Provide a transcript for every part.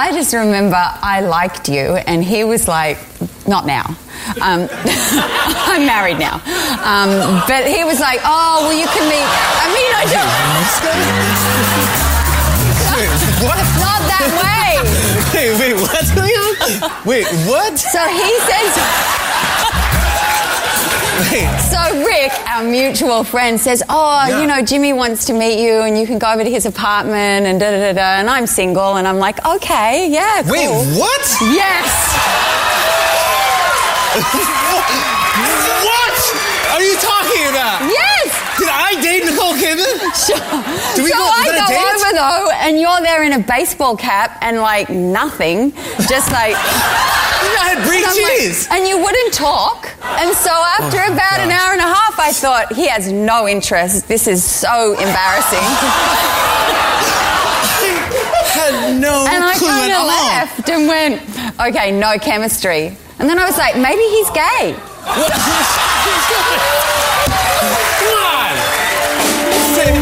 I just remember I liked you, and he was like, not now. Um, I'm married now. Um, but he was like, oh, well, you can meet. I mean, I don't. What? Not that way. Wait, wait, on? Wait, what? So he says. Wait, So Rick, our mutual friend, says, "Oh, Yeah. you know, Jimmy wants to meet you, and you can go over to his apartment, and da da da da." And I'm single, and I'm like, "Okay, yeah, cool." wait, what? Yes. What are you talking about? Yes. Did I date Nicole Kidman? Sure. Do we so go- I go date? over though, and you're there in a baseball cap and like nothing, just like. I had I'm like- and you wouldn't talk. And so after Oh, about an hour and a half, I thought, he has no interest. This is so embarrassing. had no And I clue kind of all. left and went, okay, no chemistry. And then I was like, maybe he's gay.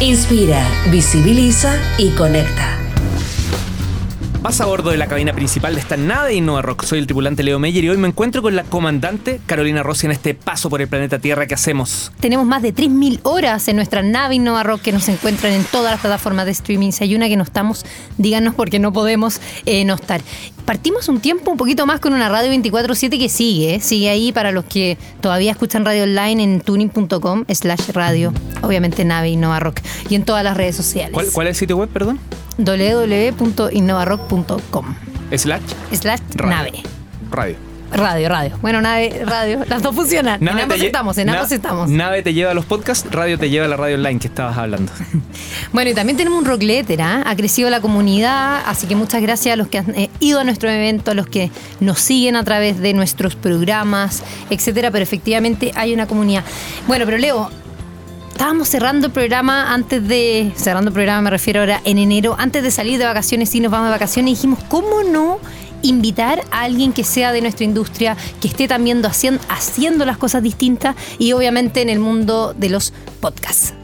Inspira, visibiliza y conecta. Vas a bordo de la cabina principal de esta nave Innova Rock. Soy el tripulante Leo Meyer y hoy me encuentro con la comandante Carolina Rossi en este paso por el planeta Tierra que hacemos. Tenemos más de 3.000 horas en nuestra nave Innova Rock que nos encuentran en todas las plataformas de streaming. Si hay una que no estamos, díganos porque no podemos eh, no estar. Partimos un tiempo un poquito más con una radio 24-7 que sigue, ¿eh? sigue ahí para los que todavía escuchan radio online en tuning.com slash radio, obviamente nave Innova Rock y en todas las redes sociales. ¿Cuál, cuál es el sitio web, perdón? www.innovarock.com Slash slash Radio. nave. Radio. Radio, radio. Bueno, nave, radio. Las dos funcionan. en ambos estamos, en ambos estamos. Nave te lleva a los podcasts, radio te lleva a la radio online que estabas hablando. Bueno, y también tenemos un rockletter, ¿ah? ha crecido la comunidad, así que muchas gracias a los que han eh, ido a nuestro evento, a los que nos siguen a través de nuestros programas, etcétera, pero efectivamente hay una comunidad. Bueno, pero Leo, estábamos cerrando el programa antes de. Cerrando el programa me refiero ahora en enero, antes de salir de vacaciones, sí nos vamos de vacaciones, y dijimos, ¿cómo no? invitar a alguien que sea de nuestra industria, que esté también haciendo, haciendo las cosas distintas y obviamente en el mundo de los podcasts.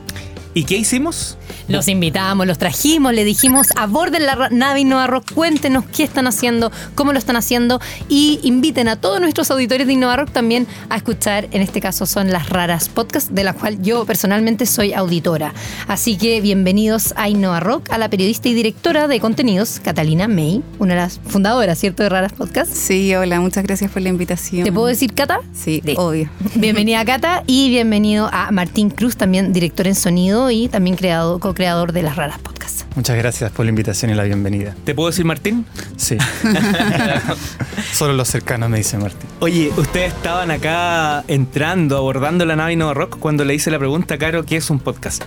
¿Y qué hicimos? Los invitamos, los trajimos, le dijimos aborden la nave Innova Rock, cuéntenos qué están haciendo, cómo lo están haciendo y inviten a todos nuestros auditores de Innova Rock también a escuchar, en este caso son las raras podcasts, de la cual yo personalmente soy auditora. Así que bienvenidos a Innova Rock, a la periodista y directora de contenidos, Catalina May, una de las fundadoras, ¿cierto?, de raras podcasts. Sí, hola, muchas gracias por la invitación. ¿Te puedo decir Cata? Sí, Listo. obvio. Bienvenida Cata y bienvenido a Martín Cruz, también director en sonido y también creado, co-creador de las raras podcasts. Muchas gracias por la invitación y la bienvenida. ¿Te puedo decir Martín? Sí. Solo los cercanos me dicen Martín. Oye, ustedes estaban acá entrando, abordando la nave Innova Rock cuando le hice la pregunta a Caro, ¿qué es un podcast?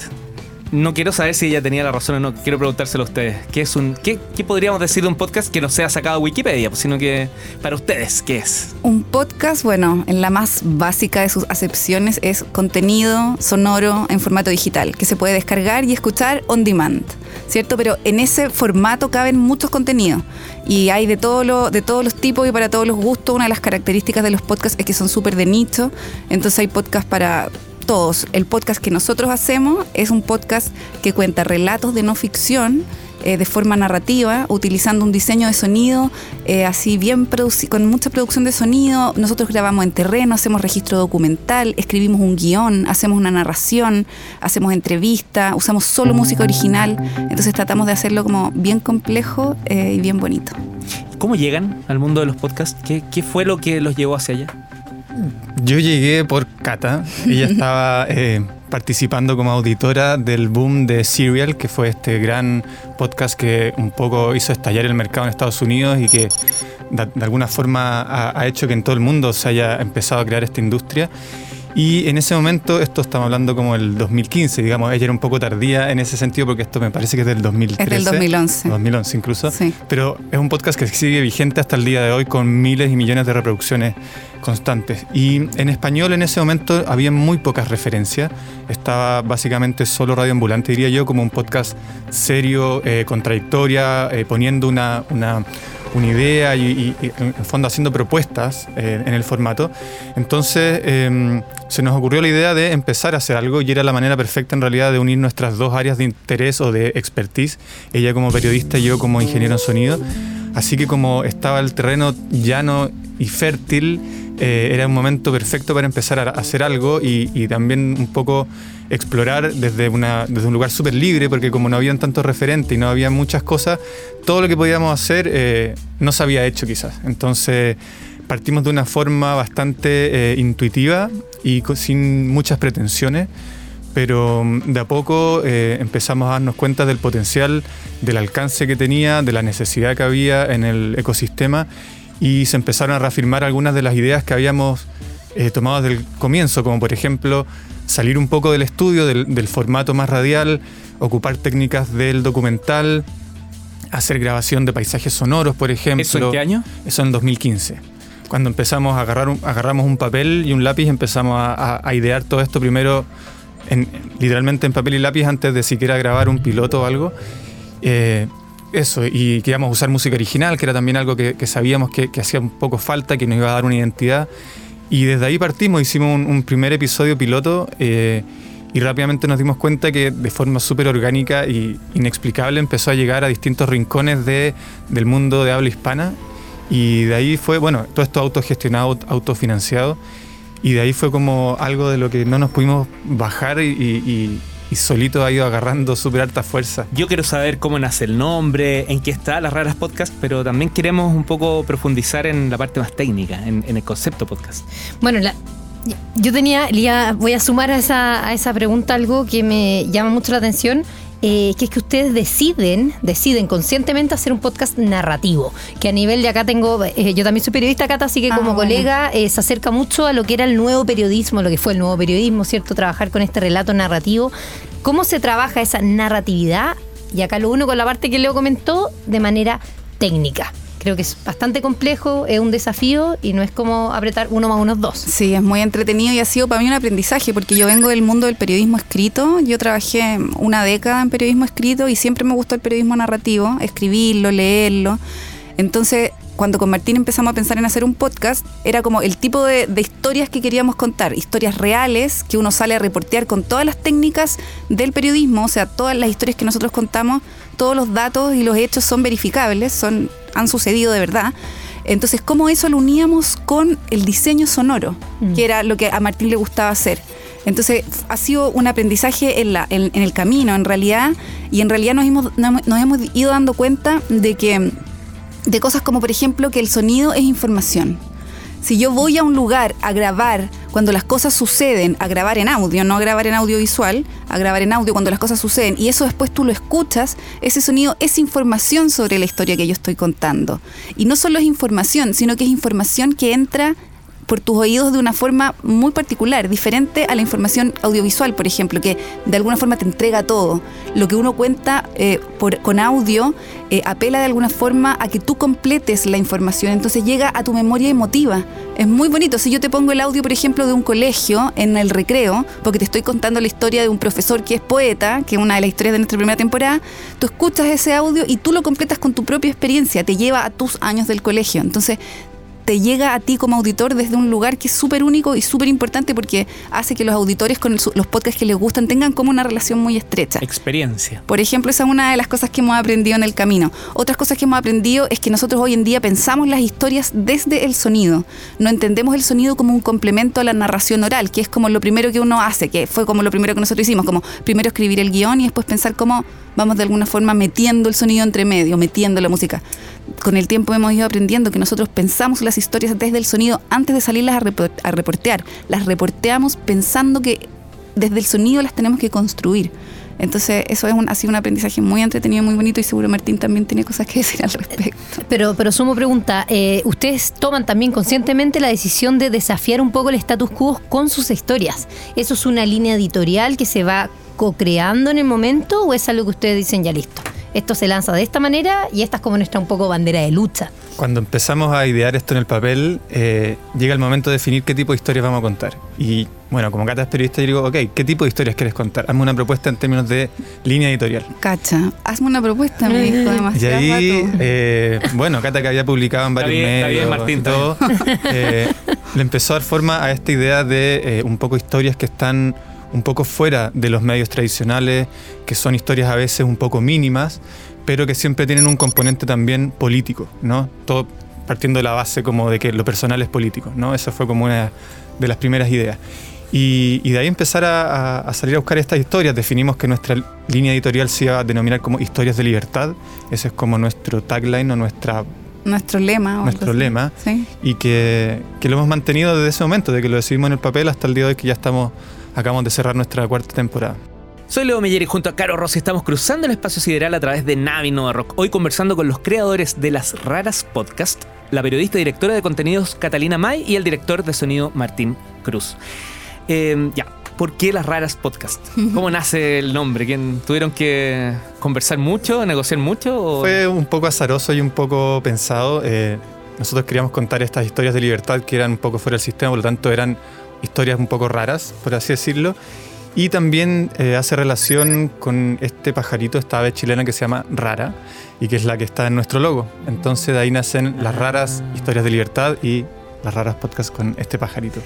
No quiero saber si ella tenía la razón o no, quiero preguntárselo a ustedes. ¿Qué es un qué, podríamos decir de un podcast que no sea sacado de Wikipedia, pues, sino que para ustedes, ¿qué es? Un podcast, bueno, en la más básica de sus acepciones es contenido sonoro en formato digital, que se puede descargar y escuchar on demand, ¿cierto? Pero en ese formato caben muchos contenidos y hay de, todo lo, de todos los tipos y para todos los gustos. Una de las características de los podcasts es que son súper de nicho, entonces hay podcasts para todos. El podcast que nosotros hacemos es un podcast que cuenta relatos de no ficción eh, de forma narrativa, utilizando un diseño de sonido eh, así bien con mucha producción de sonido. Nosotros grabamos en terreno, hacemos registro documental, escribimos un guion, hacemos una narración, hacemos entrevista, usamos solo música original. Entonces tratamos de hacerlo como bien complejo eh, y bien bonito. ¿Cómo llegan al mundo de los podcasts? ¿Qué, qué fue lo que los llevó hacia allá? Yo llegué por Cata. Ella estaba eh, participando como auditora del boom de Serial, que fue este gran podcast que un poco hizo estallar el mercado en Estados Unidos y que de, de alguna forma ha, ha hecho que en todo el mundo se haya empezado a crear esta industria. Y en ese momento, esto estamos hablando como el 2015, digamos, ella era un poco tardía en ese sentido porque esto me parece que es del 2013. Es del 2011. 2011 incluso. Sí. Pero es un podcast que sigue vigente hasta el día de hoy con miles y millones de reproducciones constantes. Y en español en ese momento había muy pocas referencias. Estaba básicamente solo Radio Ambulante, diría yo, como un podcast serio, eh, contradictoria, eh, poniendo una, una, una idea y, en fondo haciendo propuestas eh, en el formato. Entonces eh, se nos ocurrió la idea de empezar a hacer algo y era la manera perfecta en realidad de unir nuestras dos áreas de interés o de expertise, ella como periodista y yo como ingeniero en sonido. Así que como estaba el terreno llano y fértil, eh, era un momento perfecto para empezar a hacer algo y, también un poco explorar desde, un lugar súper libre, porque como no habían tantos referentes y no había muchas cosas, todo lo que podíamos hacer eh, no se había hecho quizás. Entonces partimos de una forma bastante eh, intuitiva y sin muchas pretensiones, pero mm, de a poco empezamos a darnos cuenta del potencial, del alcance que tenía, de la necesidad que había en el ecosistema y se empezaron a reafirmar algunas de las ideas que habíamos eh, tomado desde el comienzo, como por ejemplo salir un poco del estudio, del, del formato más radial, ocupar técnicas del documental, hacer grabación de paisajes sonoros, por ejemplo. ¿Eso en qué año? Eso en 2015. Cuando empezamos a agarrar, un- agarramos un papel y un lápiz, empezamos a, a- a idear todo esto primero, en- literalmente en papel y lápiz, antes de siquiera grabar un piloto o algo. Eh, eso, y queríamos usar música original, que era también algo que, sabíamos que, que hacía un poco falta, que nos iba a dar una identidad. Y desde ahí partimos, hicimos un, primer episodio piloto eh, y rápidamente nos dimos cuenta que de forma súper orgánica y inexplicable empezó a llegar a distintos rincones de, del mundo de habla hispana. Y de ahí fue, bueno, todo esto autogestionado, autofinanciado. Y de ahí fue como algo de lo que no nos pudimos bajar y- y- solito ha ido agarrando súper alta fuerza. Yo quiero saber cómo nace el nombre, en qué está las raras podcast, pero también queremos un poco profundizar en la parte más técnica, en, en el concepto podcast. Bueno, la- yo tenía, Lía, voy a sumar a esa, a esa pregunta algo que me llama mucho la atención. Eh, que es que ustedes deciden, deciden conscientemente hacer un podcast narrativo, que a nivel de acá tengo, eh, yo también soy periodista, Cata, así que Ah, como bueno. colega eh, se acerca mucho a lo que era el nuevo periodismo, lo que fue el nuevo periodismo, ¿cierto? Trabajar con este relato narrativo. ¿Cómo se trabaja esa narratividad? Y acá lo uno con la parte que Leo comentó, de manera técnica. Creo que es bastante complejo, es un desafío y no es como apretar uno más uno dos. Sí, es muy entretenido y ha sido para mí un aprendizaje porque yo vengo del mundo del periodismo escrito. Yo trabajé una década en periodismo escrito y siempre me gustó el periodismo narrativo, escribirlo, leerlo. Entonces, cuando con Martín empezamos a pensar en hacer un podcast, era como el tipo de historias que queríamos contar, historias reales que uno sale a reportear con todas las técnicas del periodismo, o sea, todas las historias que nosotros contamos, todos los datos y los hechos son verificables, son, han sucedido de verdad. Entonces, ¿cómo eso lo uníamos con el diseño sonoro, que era lo que a Martín le gustaba hacer? Entonces, ha sido un aprendizaje en, la, en, en el camino, en realidad, y en realidad nos hemos, nos nos hemos ido dando cuenta de que de cosas como, por ejemplo, que el sonido es información. Si yo voy a un lugar a grabar cuando las cosas suceden, a grabar en audio, no a grabar en audiovisual, a grabar en audio cuando las cosas suceden, y eso después tú lo escuchas, ese sonido es información sobre la historia que yo estoy contando. Y no solo es información, sino que es información que entra por tus oídos de una forma muy particular, diferente a la información audiovisual, por ejemplo, que de alguna forma te entrega todo. Lo que uno cuenta eh, con audio eh, apela de alguna forma a que tú completes la información, entonces llega a tu memoria emotiva. Es muy bonito. Si yo te pongo el audio, por ejemplo, de un colegio en el recreo, porque te estoy contando la historia de un profesor que es poeta, que es una de las historias de nuestra primera temporada, tú escuchas ese audio y tú lo completas con tu propia experiencia, te lleva a tus años del colegio. Entonces, te llega a ti como auditor desde un lugar que es súper único y súper importante porque hace que los auditores con los podcasts que les gustan tengan como una relación muy estrecha. Experiencia. Por ejemplo, esa es una de las cosas que hemos aprendido en el camino. Otras cosas que hemos aprendido es que nosotros hoy en día pensamos las historias desde el sonido. No entendemos el sonido como un complemento a la narración oral, que es como lo primero que uno hace, que fue como lo primero que nosotros hicimos, como primero escribir el guion y después pensar cómo vamos de alguna forma metiendo el sonido entre medio, metiendo la música. Con el tiempo hemos ido aprendiendo que nosotros pensamos las historias desde el sonido antes de salirlas a, repor- a reportear. Las reporteamos pensando que desde el sonido las tenemos que construir. Entonces, eso es un, ha sido un aprendizaje muy entretenido, muy bonito y seguro Martín también tiene cosas que decir al respecto. Pero, pero sumo pregunta, eh, ¿ustedes toman también conscientemente la decisión de desafiar un poco el status quo con sus historias? ¿Eso es una línea editorial que se va co-creando en el momento o es algo que ustedes dicen ya listo? Esto se lanza de esta manera y esta es como nuestra un poco bandera de lucha. Cuando empezamos a idear esto en el papel, eh, llega el momento de definir qué tipo de historias vamos a contar. Y bueno, como Cata es periodista, yo digo, ok, ¿qué tipo de historias quieres contar? Hazme una propuesta en términos de línea editorial. Cacha, hazme una propuesta, me dijo Y demasiado ahí, rato. eh, bueno, Cata que había publicado en varios bien, está medios bien, Martín, y está todo, eh, le empezó a dar forma a esta idea de eh, un poco historias que están un poco fuera de los medios tradicionales, que son historias a veces un poco mínimas, pero que siempre tienen un componente también político, ¿no? Todo partiendo de la base como de que lo personal es político, ¿no? Esa fue como una de las primeras ideas. Y, y de ahí empezar a, salir a buscar estas historias. Definimos que nuestra línea editorial se iba a denominar como historias de libertad. Ese es como nuestro tagline o nuestra, Nuestro lema. nuestro lema. Sí. Y que, que lo hemos mantenido desde ese momento, de que lo decidimos en el papel hasta el día de hoy que ya estamos, acabamos de cerrar nuestra cuarta temporada. Soy Leo Meyer y junto a Caro Rossi estamos cruzando el espacio sideral a través de Navi Nova Rock. Hoy conversando con los creadores de Las Raras Podcast, la periodista y directora de contenidos Catalina May y el director de sonido Martín Cruz. Eh, ya, ¿por qué Las Raras Podcast? ¿Cómo nace el nombre? ¿Quién, ¿Tuvieron que conversar mucho, negociar mucho? o- Fue un poco azaroso y un poco pensado. eh, nosotros queríamos contar estas historias de libertad que eran un poco fuera del sistema, por lo tanto eran historias un poco raras, por así decirlo. Y también eh, hace relación con este pajarito, esta ave chilena que se llama Rara y que es la que está en nuestro logo. Entonces de ahí nacen las raras historias de libertad y las raras podcasts con este pajarito.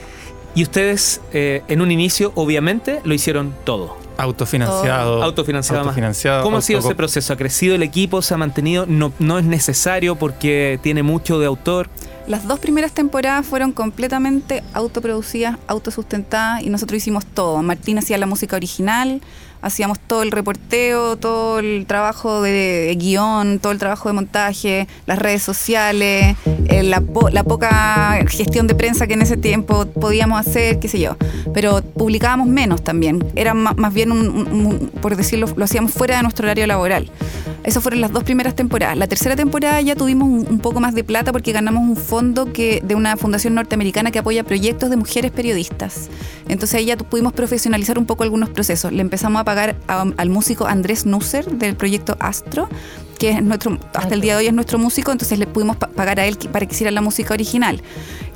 Y ustedes, eh, en un inicio, obviamente, lo hicieron todo. Autofinanciado. Autofinanciado, más. autofinanciado, ¿Cómo ha sido ese proceso? ¿Ha crecido el equipo? ¿Se ha mantenido? No, no es necesario porque tiene mucho de autor. Las dos primeras temporadas fueron completamente autoproducidas, autosustentadas y nosotros hicimos todo. Martín hacía la música original, hacíamos todo el reporteo, todo el trabajo de guion, todo el trabajo de montaje, las redes sociales, eh, la, po- la poca gestión de prensa que en ese tiempo podíamos hacer, qué sé yo. Pero publicábamos menos también. Era más bien, un- un- un- por decirlo, lo hacíamos fuera de nuestro horario laboral. Esas fueron las dos primeras temporadas. La tercera temporada ya tuvimos un, un poco más de plata porque ganamos un fondo que, de una fundación norteamericana que apoya proyectos de mujeres periodistas. Entonces ahí ya pudimos profesionalizar un poco algunos procesos. Le empezamos a pagar a- al músico Andrés Nusser del proyecto Astro, que es nuestro, hasta el día de hoy es nuestro músico, entonces le pudimos pa- pagar a él para que hiciera la música original,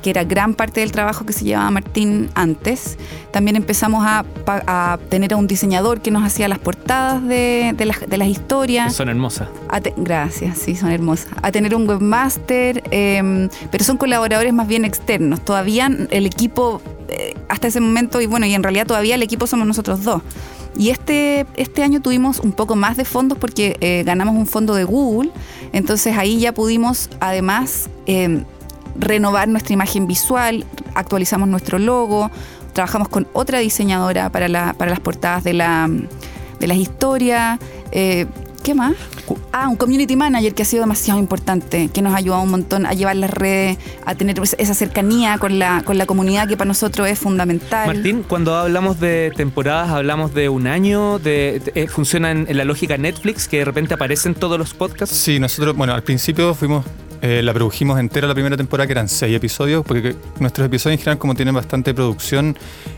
que era gran parte del trabajo que se llevaba Martín antes. También empezamos a, a tener a un diseñador que nos hacía las portadas de, de las, de las historias. Son hermosas. Te- gracias, sí, son hermosas. A tener un webmaster, eh, pero son colaboradores más bien externos. Todavía el equipo, hasta ese momento, y bueno, y en realidad todavía el equipo somos nosotros dos. Y este, este año tuvimos un poco más de fondos porque eh, ganamos un fondo de Google. Entonces ahí ya pudimos además eh, renovar nuestra imagen visual, actualizamos nuestro logo, trabajamos con otra diseñadora para, la- para las portadas de, la, de las historias. eh, ¿Qué más? Ah, un community manager que ha sido demasiado importante, que nos ha ayudado un montón a llevar las redes, a tener esa cercanía con la, con la comunidad que para nosotros es fundamental. Martín, cuando hablamos de temporadas, hablamos de un año, de, de- eh, funciona en, en la lógica Netflix, que de repente aparecen todos los podcasts. Sí, nosotros, bueno, al principio fuimos, eh, la produjimos entera la primera temporada, que eran seis episodios, porque nuestros episodios en general, como tienen bastante producción,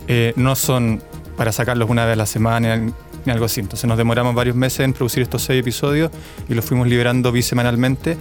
eh, no son para sacarlos una vez a la semana algo así. Entonces nos demoramos varios meses en producir estos seis episodios y los fuimos liberando bisemanalmente.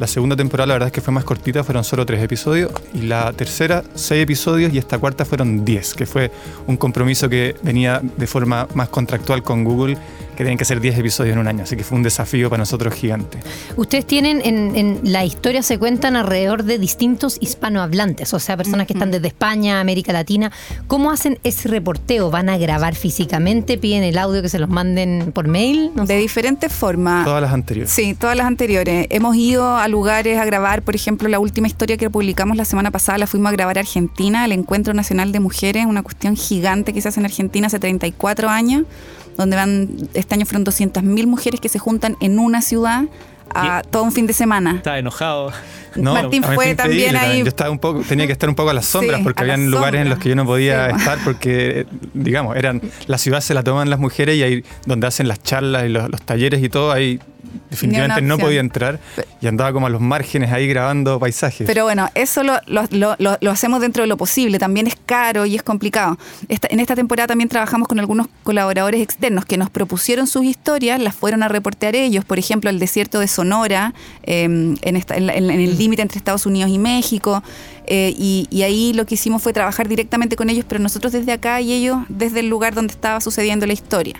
La segunda temporada, la verdad es que fue más cortita, fueron solo tres episodios. Y la tercera, seis episodios. Y esta cuarta fueron diez, que fue un compromiso que venía de forma más contractual con Google, que tenían que ser diez episodios en un año. Así que fue un desafío para nosotros gigante. Ustedes tienen, en, en la historia se cuentan alrededor de distintos hispanohablantes, o sea, personas que están desde España, América Latina. ¿Cómo hacen ese reporteo? ¿Van a grabar físicamente? ¿Piden el audio que se los manden por mail? No sé. De diferentes formas. Todas las anteriores. Sí, todas las anteriores. Hemos ido a lugares a grabar, por ejemplo, la última historia que publicamos la semana pasada la fuimos a grabar a Argentina, al Encuentro Nacional de Mujeres, una cuestión gigante que se hace en Argentina hace 34 años, donde van, este año fueron 200.000 mujeres que se juntan en una ciudad a todo un fin de semana. Estaba enojado. Martín fue también ahí. Yo estaba un poco, tenía que estar un poco a las sombras Sí, porque habían lugares en los que yo no podía Sí. estar porque, digamos, eran la ciudad se la toman las mujeres y ahí donde hacen las charlas y los, los talleres y todo, ahí definitivamente no podía entrar y andaba como a los márgenes ahí grabando paisajes. Pero bueno, eso lo, lo- lo- lo- hacemos dentro de lo posible. También es caro y es complicado. Esta- en esta temporada también trabajamos con algunos colaboradores externos que nos propusieron sus historias, las fueron a reportear ellos. Por ejemplo, el desierto de Sonora, eh, en, esta- en la- en- en el límite entre Estados Unidos y México. Eh, y, y ahí lo que hicimos fue trabajar directamente con ellos, pero nosotros desde acá y ellos desde el lugar donde estaba sucediendo la historia.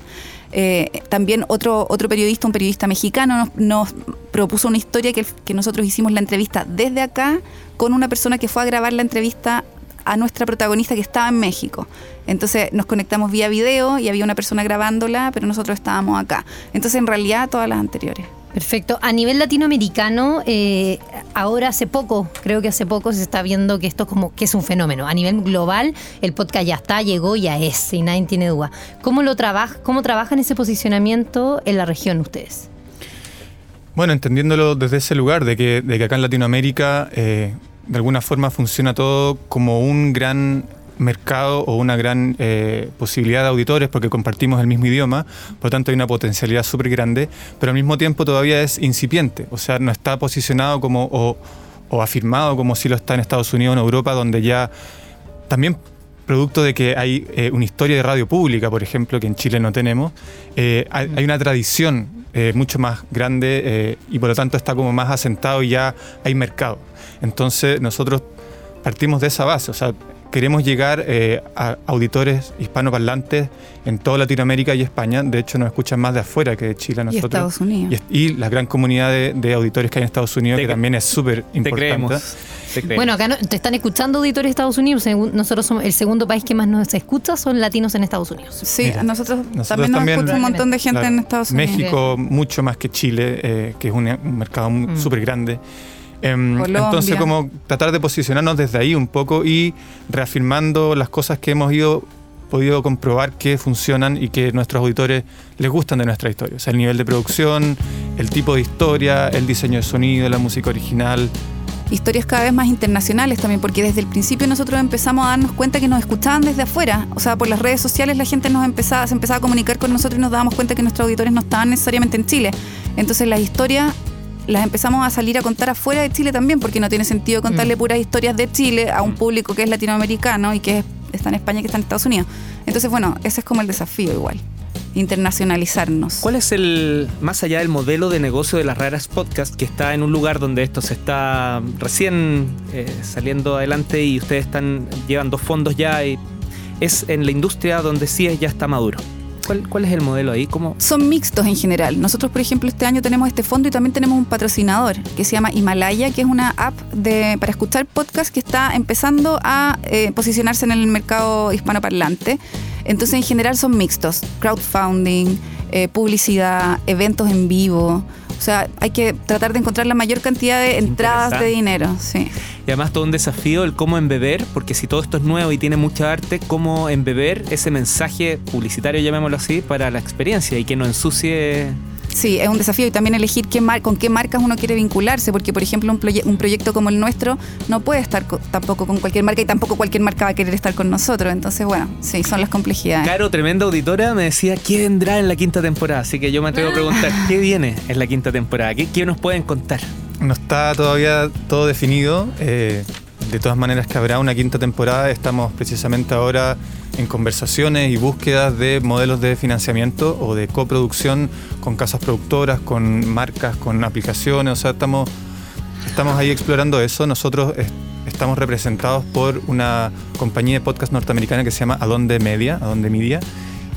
Eh, también otro, otro periodista, un periodista mexicano, nos, nos propuso una historia que, que nosotros hicimos la entrevista desde acá con una persona que fue a grabar la entrevista a nuestra protagonista que estaba en México. Entonces nos conectamos vía video y había una persona grabándola, pero nosotros estábamos acá. Entonces en realidad todas las anteriores. Perfecto. A nivel latinoamericano, eh, ahora hace poco, creo que hace poco se está viendo que esto como que es un fenómeno. A nivel global, el podcast ya está, llegó, ya es, y nadie tiene duda. ¿Cómo lo trabaja, cómo trabajan ese posicionamiento en la región ustedes? Bueno, entendiéndolo desde ese lugar, de que, de que acá en Latinoamérica eh, de alguna forma funciona todo como un gran mercado o una gran eh, posibilidad de auditores porque compartimos el mismo idioma, por lo tanto hay una potencialidad súper grande, pero al mismo tiempo todavía es incipiente, o sea, no está posicionado como o, o afirmado como si lo está en Estados Unidos o en Europa, donde ya también producto de que hay eh, una historia de radio pública, por ejemplo, que en Chile no tenemos, eh, hay, una tradición mucho más grande y por lo tanto está como más asentado y ya hay mercado. Entonces nosotros partimos de esa base, o sea, queremos llegar eh, a auditores hispanoparlantes en toda Latinoamérica y España. De hecho, nos escuchan más de afuera que de Chile a Y nosotros. Estados Unidos. Y, y la gran comunidad de, de auditores que hay en Estados Unidos, Te que también es súper Te importante. creemos. Te creemos. Bueno, acá no- te están escuchando auditores de Estados Unidos. según- Nosotros somos el segundo país que más nos escucha, son latinos en Estados Unidos. Sí, Mira, nosotros, nosotros también nos también- escucha un montón de gente Claro. en Estados Unidos. México mucho más que Chile, eh, que es un, un mercado Mm. súper grande. Em, entonces, como tratar de posicionarnos desde ahí un poco y reafirmando las cosas que hemos ido podido comprobar que funcionan y que nuestros auditores les gustan de nuestra historia. O sea, el nivel de producción, el tipo de historia, el diseño de sonido, la música original. historias cada vez más internacionales también, porque desde el principio nosotros empezamos a darnos cuenta que nos escuchaban desde afuera. O sea, por las redes sociales la gente nos empezaba, se empezaba a comunicar con nosotros y nos dábamos cuenta que nuestros auditores no estaban necesariamente en Chile. Entonces las historias las empezamos a salir a contar afuera de Chile también, porque no tiene sentido contarle puras historias de Chile a un público que es latinoamericano y que es- está en España y que está en Estados Unidos. Entonces, bueno, ese es como el desafío igual, internacionalizarnos. ¿Cuál es el, más allá del modelo de negocio de las raras podcast, que está en un lugar donde esto se está recién eh, saliendo adelante y ustedes están llevan dos fondos ya y es en la industria donde sí es- ya está maduro? ¿Cuál, cuál es el modelo ahí? ¿Cómo? son mixtos en general. Nosotros, por ejemplo, este año tenemos este fondo y también tenemos un patrocinador que se llama Himalaya, que es una app de, para escuchar podcast que está empezando a eh, posicionarse en el mercado hispanoparlante. Entonces, en general son mixtos. Crowdfunding, eh, publicidad, eventos en vivo. O sea, hay que tratar de encontrar la mayor cantidad de entradas de dinero. Sí. Y además todo un desafío el cómo embeber, porque si todo esto es nuevo y tiene mucha arte, cómo embeber ese mensaje publicitario, llamémoslo así, para la experiencia y que no ensucie... Sí, es un desafío y también elegir qué mar- con qué marcas uno quiere vincularse, porque por ejemplo un, proye- un proyecto como el nuestro no puede estar co- tampoco con cualquier marca y tampoco cualquier marca va a querer estar con nosotros. Entonces, bueno, sí, son las complejidades. Caro, tremenda auditora, me decía qué vendrá en la quinta temporada, así que yo me atrevo a preguntar, ¿qué viene en la quinta temporada? ¿Qué, qué nos pueden contar? No está todavía todo definido. eh, de todas maneras que habrá una quinta temporada. Estamos precisamente ahora en conversaciones y búsquedas de modelos de financiamiento o de coproducción con casas productoras, con marcas, con aplicaciones. O sea, estamos, estamos ahí explorando eso. Nosotros es- estamos representados por una compañía de podcast norteamericana que se llama Adonde Media, Adonde Media,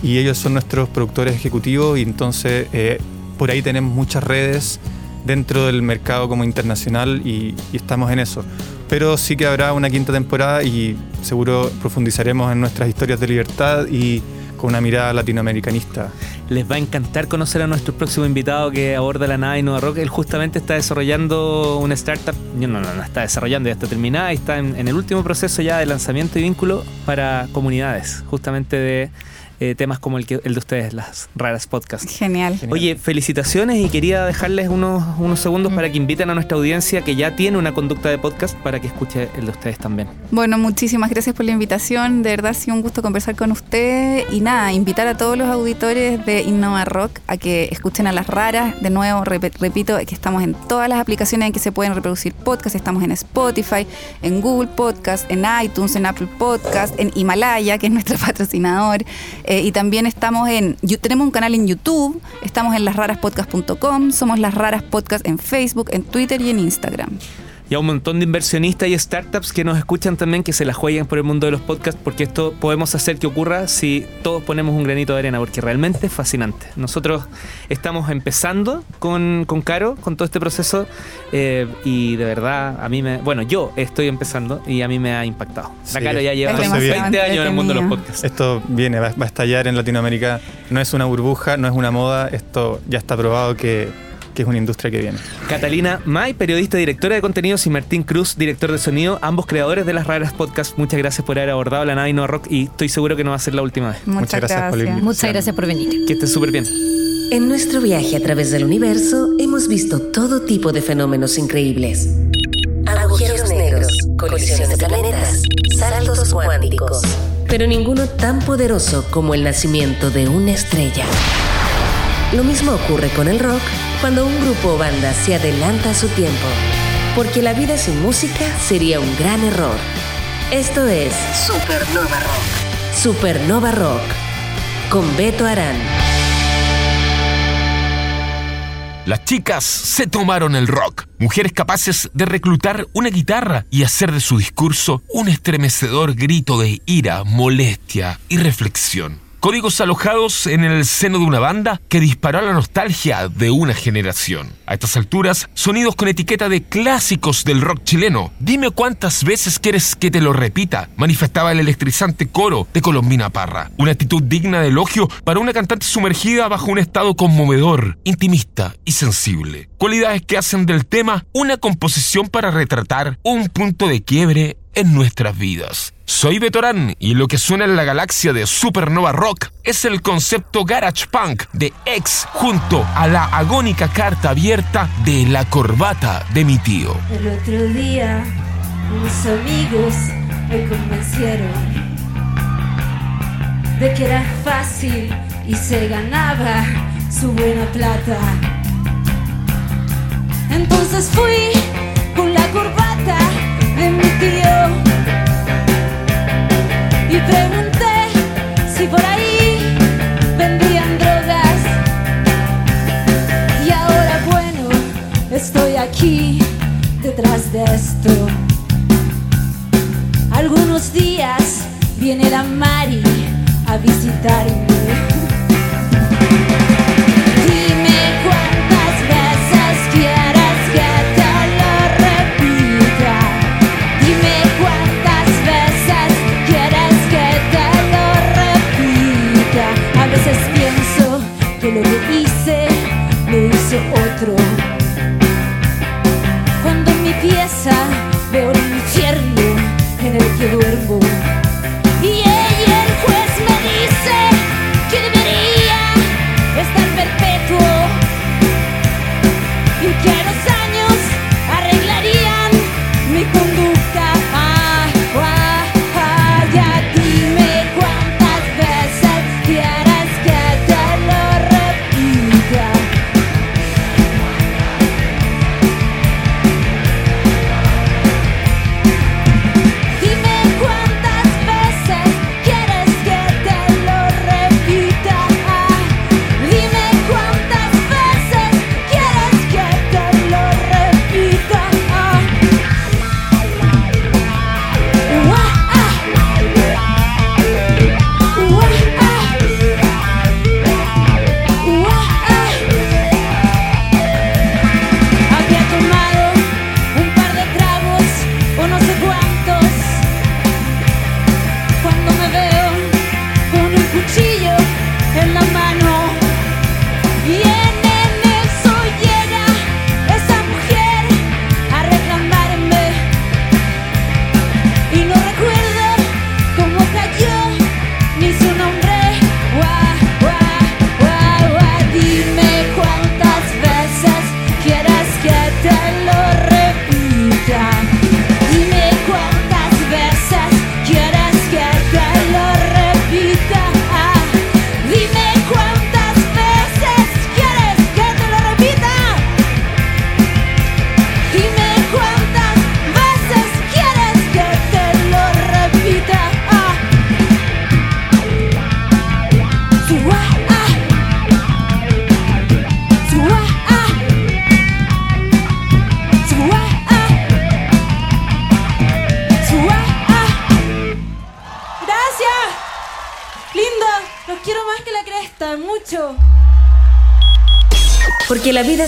y ellos son nuestros productores ejecutivos y entonces eh, por ahí tenemos muchas redes dentro del mercado como internacional y, estamos en eso. Pero sí que habrá una quinta temporada y seguro profundizaremos en nuestras historias de libertad y con una mirada latinoamericanista. Les va a encantar conocer a nuestro próximo invitado que aborda la nave Innova Rock. Él justamente está desarrollando una startup, no, no, no está desarrollando, ya está terminada y está en, en el último proceso ya de lanzamiento y vínculo para comunidades, justamente de eh, temas como el, que, el de ustedes, las raras podcasts. Genial. Oye, felicitaciones y quería dejarles unos, unos segundos para que inviten a nuestra audiencia que ya tiene una conducta de podcast para que escuche el de ustedes también. Bueno, muchísimas gracias por la invitación. De verdad ha sido un gusto conversar con usted. Y nada, invitar a todos los auditores de Innova Rock a que escuchen a las raras. De nuevo, rep- repito, que estamos en todas las aplicaciones en que se pueden reproducir podcasts. Estamos en Spotify, en Google Podcast, en iTunes, en Apple Podcast, en Himalaya, que es nuestro patrocinador. Eh, y también estamos en. Tenemos un canal en YouTube. Estamos en lasraraspodcast.com. Somos Las Raras Podcast en Facebook, en Twitter y en Instagram. Y a un montón de inversionistas y startups que nos escuchan también, que se la jueguen por el mundo de los podcasts, porque esto podemos hacer que ocurra si todos ponemos un granito de arena, porque realmente es fascinante. Nosotros estamos empezando con, con Caro, con todo este proceso, eh, y de verdad, a mí me. Bueno, yo estoy empezando y a mí me ha impactado. La Sí, Caro ya lleva es 20 demasiado años en el mundo de los podcasts. Esto viene, va, va a estallar en Latinoamérica. No es una burbuja, no es una moda. Esto ya está probado que, que es una industria que viene. Catalina May, periodista y directora de contenidos, y Martín Cruz, director de sonido, ambos creadores de las raras podcasts. Muchas gracias por haber abordado la nave no rock y estoy seguro que no va a ser la última vez. Muchas, Muchas gracias por gracias. Muchas gracias por venir. Que estén súper bien. En nuestro viaje a través del universo hemos visto todo tipo de fenómenos increíbles. Agujeros negros, colisiones de planetas, saltos cuánticos. Pero ninguno tan poderoso como el nacimiento de una estrella. Lo mismo ocurre con el rock cuando un grupo o banda se adelanta a su tiempo. Porque la vida sin música sería un gran error. Esto es Supernova Rock. Supernova Rock. Con Beto Arán. Las chicas se tomaron el rock. Mujeres capaces de reclutar una guitarra y hacer de su discurso un estremecedor grito de ira, molestia y reflexión. Códigos alojados en el seno de una banda que disparó la nostalgia de una generación. A estas alturas, sonidos con etiqueta de clásicos del rock chileno. Dime cuántas veces quieres que te lo repita, manifestaba el electrizante coro de Colombina Parra. Una actitud digna de elogio para una cantante sumergida bajo un estado conmovedor, intimista y sensible. Cualidades que hacen del tema una composición para retratar un punto de quiebre en nuestras vidas. Soy Betorán y lo que suena en la galaxia de Supernova Rock es el concepto Garage Punk de X junto a la agónica carta abierta de la corbata de mi tío. El otro día unos amigos me convencieron de que era fácil y se ganaba su buena plata. Entonces fui con la corbata de mi tío y pregunté si por ahí vendían drogas. Y ahora bueno, estoy aquí detrás de esto. Algunos días viene la Mari a visitarme. Cuando en mi pieza veo el infierno en el que duermo.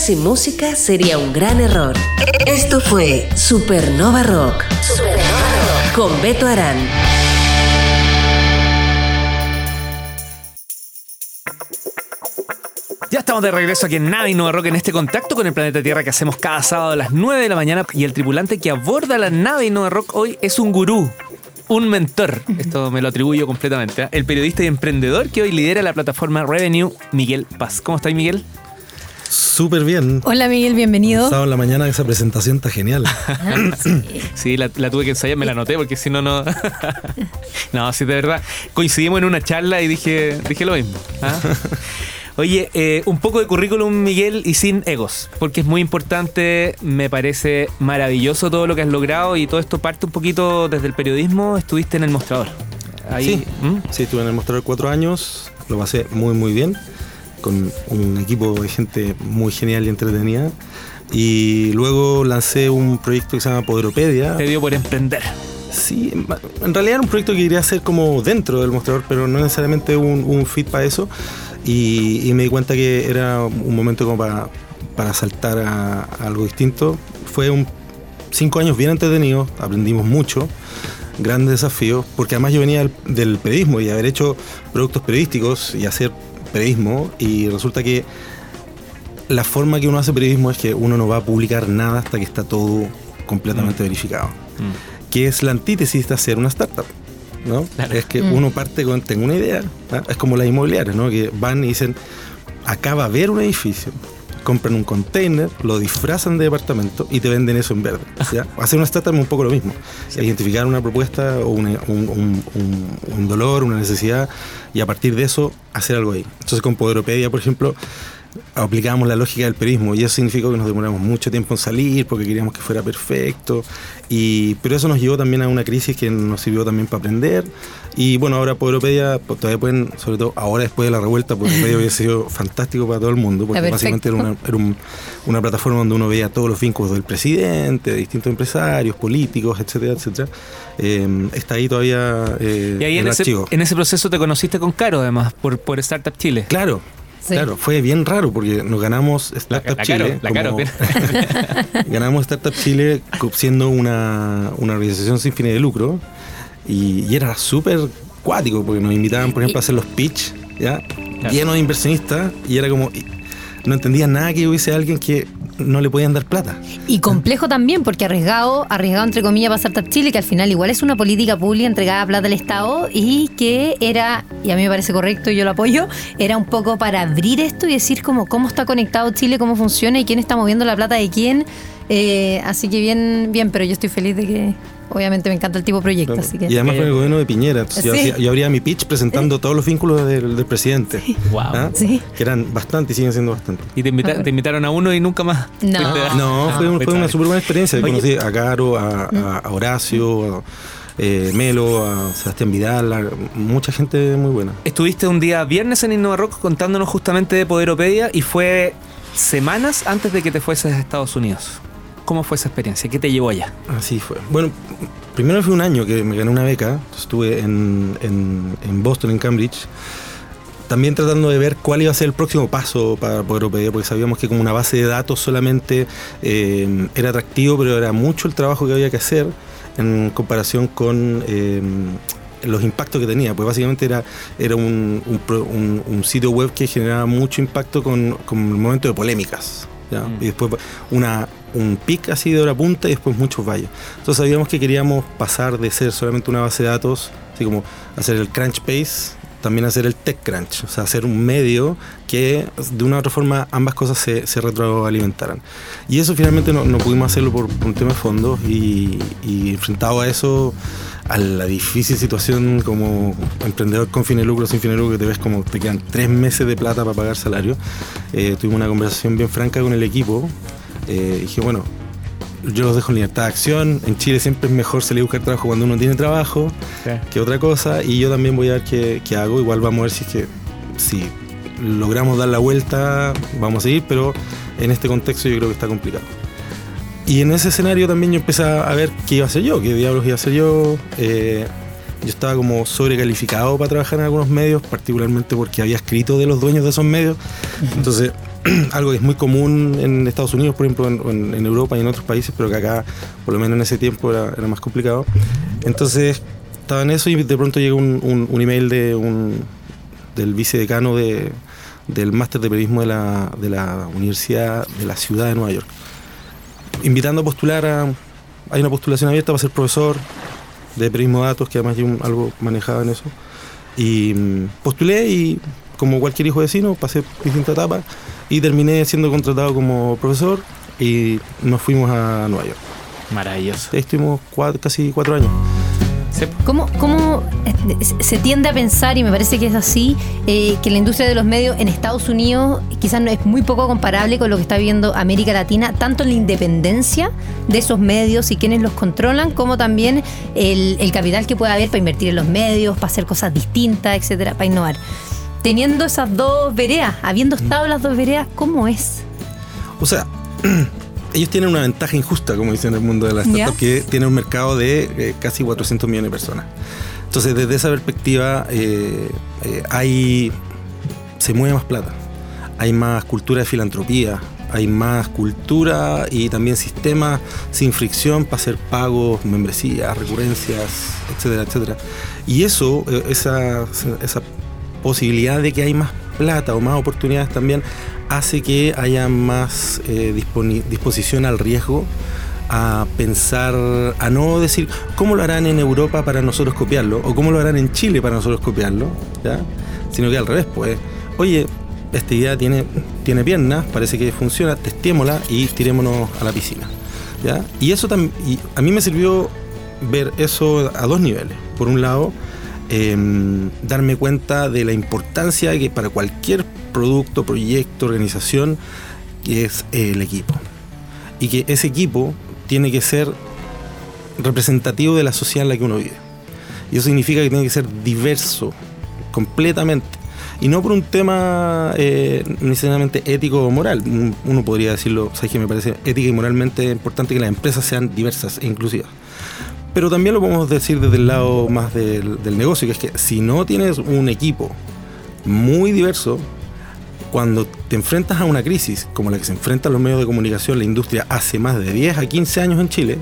Sin música sería un gran error. Esto fue Supernova Rock. Con Beto Arán. Ya estamos de regreso aquí en Navi Nueva Rock en este contacto con el planeta Tierra que hacemos cada sábado a las 9 de la mañana y el tripulante que aborda la nave Nueva Rock hoy es un gurú, un mentor. Esto me lo atribuyo completamente. ¿eh? El periodista y emprendedor que hoy lidera la plataforma Revenue, Miguel Paz. ¿Cómo estás, Miguel? Súper bien. Hola Miguel, bienvenido. Sábado en la mañana esa presentación está genial. Sí, la, la tuve que ensayar, me la anoté porque si no, no. no, sí, de verdad. Coincidimos en una charla y dije, dije lo mismo. ¿ah? Oye, eh, un poco de currículum, Miguel, y sin egos, porque es muy importante, me parece maravilloso todo lo que has logrado y todo esto parte un poquito desde el periodismo, estuviste en el mostrador. Ahí, Sí. ¿Mm? Sí, estuve en el mostrador cuatro años, lo pasé muy muy bien, con un equipo de gente muy genial y entretenida. Y luego lancé un proyecto que se llama Poderopedia. Te dio por emprender. Sí, en realidad era un proyecto que quería hacer como dentro del mostrador, pero no necesariamente un, un fit para eso. Y, y me di cuenta que era un momento como para, para saltar a, a algo distinto. Fue un cinco años bien entretenidos, aprendimos mucho, grandes desafíos, porque además yo venía del, del periodismo y haber hecho productos periodísticos y hacer periodismo, y resulta que la forma que uno hace periodismo es que uno no va a publicar nada hasta que está todo completamente verificado que es la antítesis de hacer una startup. ¿no? Es que uno parte con, tengo una idea, ¿ah? es como las inmobiliarias, ¿no? que van y dicen, acá va a haber un edificio, compran un container, lo disfrazan de departamento y te venden eso en verde. ¿ya? Hacer una startup es un poco lo mismo, identificar una propuesta o una- un, un- un- un dolor, una necesidad y a partir de eso hacer algo ahí. Entonces con Poderopedia, por ejemplo, aplicábamos la lógica del periodismo y eso significó que nos demoramos mucho tiempo en salir porque queríamos que fuera perfecto y pero eso nos llevó también a una crisis que nos sirvió también para aprender y bueno ahora Poderopedia pues, todavía pueden sobre todo ahora después de la revuelta Poderopedia hubiera sido fantástico para todo el mundo porque Está básicamente era, una, era un- una plataforma donde uno veía todos los vínculos del presidente de distintos empresarios políticos etcétera etcétera. Eh, está ahí todavía eh, Y ahí en el ese, archivo. en ese proceso te conociste con Caro, además, por, por Startup Chile. Claro, Sí. claro, fue bien raro porque nos ganamos Startup la Chile. Caro, la Caro. ganamos Startup Chile siendo una, una organización sin fines de lucro y, y era súper cuático porque nos invitaban, por ejemplo, a hacer los pitch, ¿ya? llenos de inversionistas y era como. y no entendía nada que hubiese alguien que no le podían dar plata. Y complejo también, porque arriesgado, arriesgado entre comillas para Startup Chile, que al final igual es una política pública entregada plata al Estado y que era, y a mí me parece correcto y yo lo apoyo, era un poco para abrir esto y decir como cómo está conectado Chile, cómo funciona y quién está moviendo la plata de quién. Eh, así que bien, bien, pero yo estoy feliz de que obviamente me encanta el tipo de proyecto. Así que Y además con el gobierno de Piñera. Entonces yo, Sí. hacía- yo abría mi pitch presentando todos los vínculos del, del presidente. Wow. ¿ah? Sí. Que eran bastante y siguen siendo bastante. Y te, invita- te invitaron a uno y nunca más. No. Ah, fue, un- fue una súper buena experiencia. Oye. Conocí a Caro, a, a- a Horacio, a eh, Melo, a Sebastián Vidal, a mucha gente muy buena. Estuviste un día viernes en Innova Rock contándonos justamente de Poderopedia y fue semanas antes de que te fueses a Estados Unidos. ¿Cómo fue esa experiencia? ¿Qué te llevó allá? Así fue. Bueno, primero fue un año que me gané una beca. Estuve en, en- en Boston, en Cambridge. También tratando de ver cuál iba a ser el próximo paso para Poderopedia, porque sabíamos que como una base de datos solamente eh, era atractivo, pero era mucho el trabajo que había que hacer en comparación con eh, los impactos que tenía. Pues básicamente era, era un, un un- un sitio web que generaba mucho impacto con, con el momento de polémicas. ¿ya? Mm. Y después una, un pic así de hora punta y después muchos valles. Entonces sabíamos que queríamos pasar de ser solamente una base de datos, así como hacer el crunch base, también hacer el tech crunch, o sea, hacer un medio que de una u otra forma ambas cosas se, se retroalimentaran. Y eso finalmente no, no pudimos hacerlo por, por un tema de fondos y, y enfrentado a eso, a la difícil situación como emprendedor con fin de lucro, sin fin de lucro, que te ves como te quedan tres meses de plata para pagar salario, eh, tuvimos una conversación bien franca con el equipo. Eh, dije, bueno, yo los dejo en libertad de acción. En Chile siempre es mejor salir a buscar trabajo cuando uno tiene trabajo que otra cosa. Y yo también voy a ver qué, qué hago. Igual vamos a ver si es que si logramos dar la vuelta, vamos a seguir, pero en este contexto yo creo que está complicado. Y en ese escenario también yo empecé a ver qué iba a hacer yo, qué diablos iba a hacer yo. Eh, yo estaba como sobrecalificado para trabajar en algunos medios, particularmente porque había escrito de los dueños de esos medios. Entonces, algo que es muy común en Estados Unidos, por ejemplo, en, en- Europa y en otros países, pero que acá, por lo menos en ese tiempo, era, era más complicado. Entonces, estaba en eso y de pronto llegó un, un- un email de un, del vicedecano de, del máster de periodismo de la, de la Universidad de la Ciudad de Nueva York, invitando a postular a... Hay una postulación abierta para ser profesor de periodismo de datos, que además yo algo manejaba en eso. Y mm, postulé y como cualquier hijo vecino pasé distintas etapas y terminé siendo contratado como profesor y nos fuimos a Nueva York. Maravilloso. Ahí estuvimos casi cuatro años. ¿Cómo, cómo, eh, se tiende a pensar, y me parece que es así, eh, que la industria de los medios en Estados Unidos quizás no es muy poco comparable con lo que está viviendo América Latina, tanto en la independencia de esos medios y quienes los controlan, como también el, el capital que puede haber para invertir en los medios, para hacer cosas distintas, etcétera, para innovar? Teniendo esas dos veredas, habiendo estado en las dos veredas, ¿cómo es? O sea, ellos tienen una ventaja injusta, como dicen en el mundo de la Ya. startup, que tiene un mercado de eh, casi 400 millones de personas. Entonces, desde esa perspectiva, eh, eh, hay, se mueve más plata, hay más cultura de filantropía, hay más cultura y también sistemas sin fricción para hacer pagos, membresías, recurrencias, etcétera, etcétera. Y eso, esa, esa posibilidad de que hay más plata o más oportunidades también hace que haya más eh, disposición al riesgo a pensar, a no decir cómo lo harán en Europa para nosotros copiarlo o cómo lo harán en Chile para nosotros copiarlo, ¿ya? sino que al revés, pues, oye, esta idea tiene, tiene piernas, parece que funciona, testémosla y tirémonos a la piscina. ¿ya? Y eso también, a mí me sirvió ver eso a dos niveles. Por un lado, em, darme cuenta de la importancia que para cualquier producto, proyecto, organización, es el equipo. Y que ese equipo tiene que ser representativo de la sociedad en la que uno vive. Y eso significa que tiene que ser diverso, completamente. Y no por un tema eh, necesariamente ético o moral. Un- Uno podría decirlo, sabes que me parece ética y moralmente importante que las empresas sean diversas e inclusivas. Pero también lo podemos decir desde el lado más del, del negocio, que es que si no tienes un equipo muy diverso, cuando te enfrentas a una crisis como la que se enfrentan los medios de comunicación, la industria hace más de 10 a 15 años en Chile,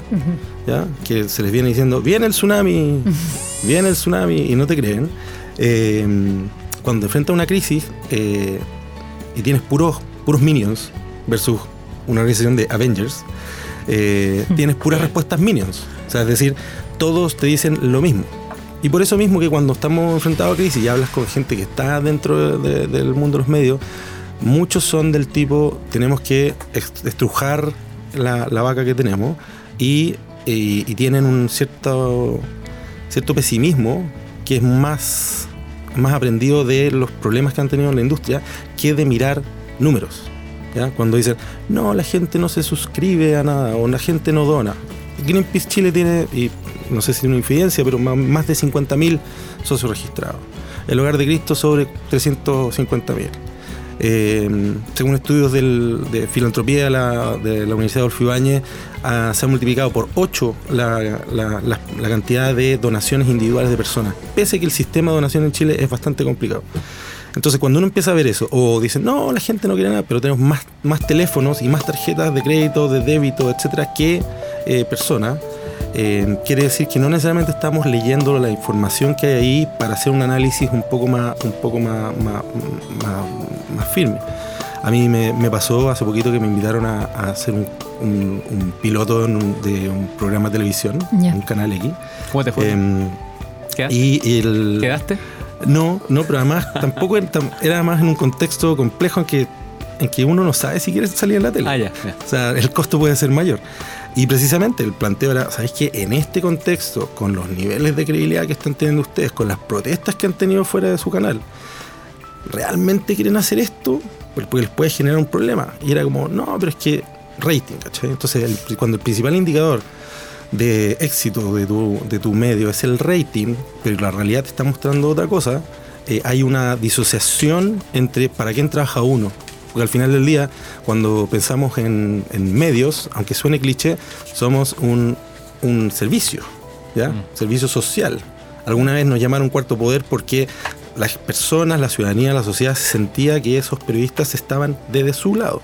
¿ya? que se les viene diciendo, viene el tsunami, viene el tsunami, y no te creen, eh, cuando te enfrentas a una crisis eh, y tienes puros, puros minions versus una organización de Avengers, eh, tienes puras respuestas minions. O sea, es decir, todos te dicen lo mismo. Y por eso mismo que cuando estamos enfrentados a crisis y hablas con gente que está dentro de- del mundo de los medios, muchos son del tipo, tenemos que estrujar la, la vaca que tenemos y, y- y tienen un cierto, cierto pesimismo que es más, más aprendido de los problemas que han tenido en la industria que de mirar números. ¿Ya? Cuando dicen, no, la gente no se suscribe a nada o la gente no dona. Greenpeace Chile tiene, y no sé si tiene una infidencia, pero más de 50.000 socios registrados. El Hogar de Cristo sobre 350.000. Eh, según estudios del- de filantropía de la, Universidad de Adolfo Ibáñez, ah, se ha multiplicado por 8 la, la- la- la cantidad de donaciones individuales de personas, pese a que el sistema de donación en Chile es bastante complicado. Entonces, cuando uno empieza a ver eso, o dicen, no, la gente no quiere nada, pero tenemos más, más teléfonos y más tarjetas de crédito, de débito, etcétera, que eh, personas, eh, quiere decir que no necesariamente estamos leyendo la información que hay ahí para hacer un análisis un poco más, un poco más, más, más- más firme. A mí me, me pasó hace poquito que me invitaron a, a hacer un, un- un piloto en un- de un programa de televisión, Ya. un canal X. ¿Cómo te fue? Em, ¿Quedaste? y el, ¿Quedaste? No, no, pero además tampoco era, era más en un contexto complejo en que, en que uno no sabe si quiere salir en la tele. Ah, ya, ya. O sea, el costo puede ser mayor. Y precisamente el planteo era, ¿sabéis que en este contexto, con los niveles de credibilidad que están teniendo ustedes, con las protestas que han tenido fuera de su canal, ¿realmente quieren hacer esto? Porque les puede generar un problema. Y era como, no, pero es que rating, ¿cachai? Entonces, el- cuando el principal indicador de éxito de tu, de tu medio es el rating, pero la realidad te está mostrando otra cosa, eh, hay una disociación entre para quién trabaja uno. Porque al final del día, cuando pensamos en, en medios, aunque suene cliché, somos un, un servicio, ¿ya? Servicio social Alguna vez nos llamaron cuarto poder porque las personas, la ciudadanía, la sociedad sentía que esos periodistas estaban desde su lado.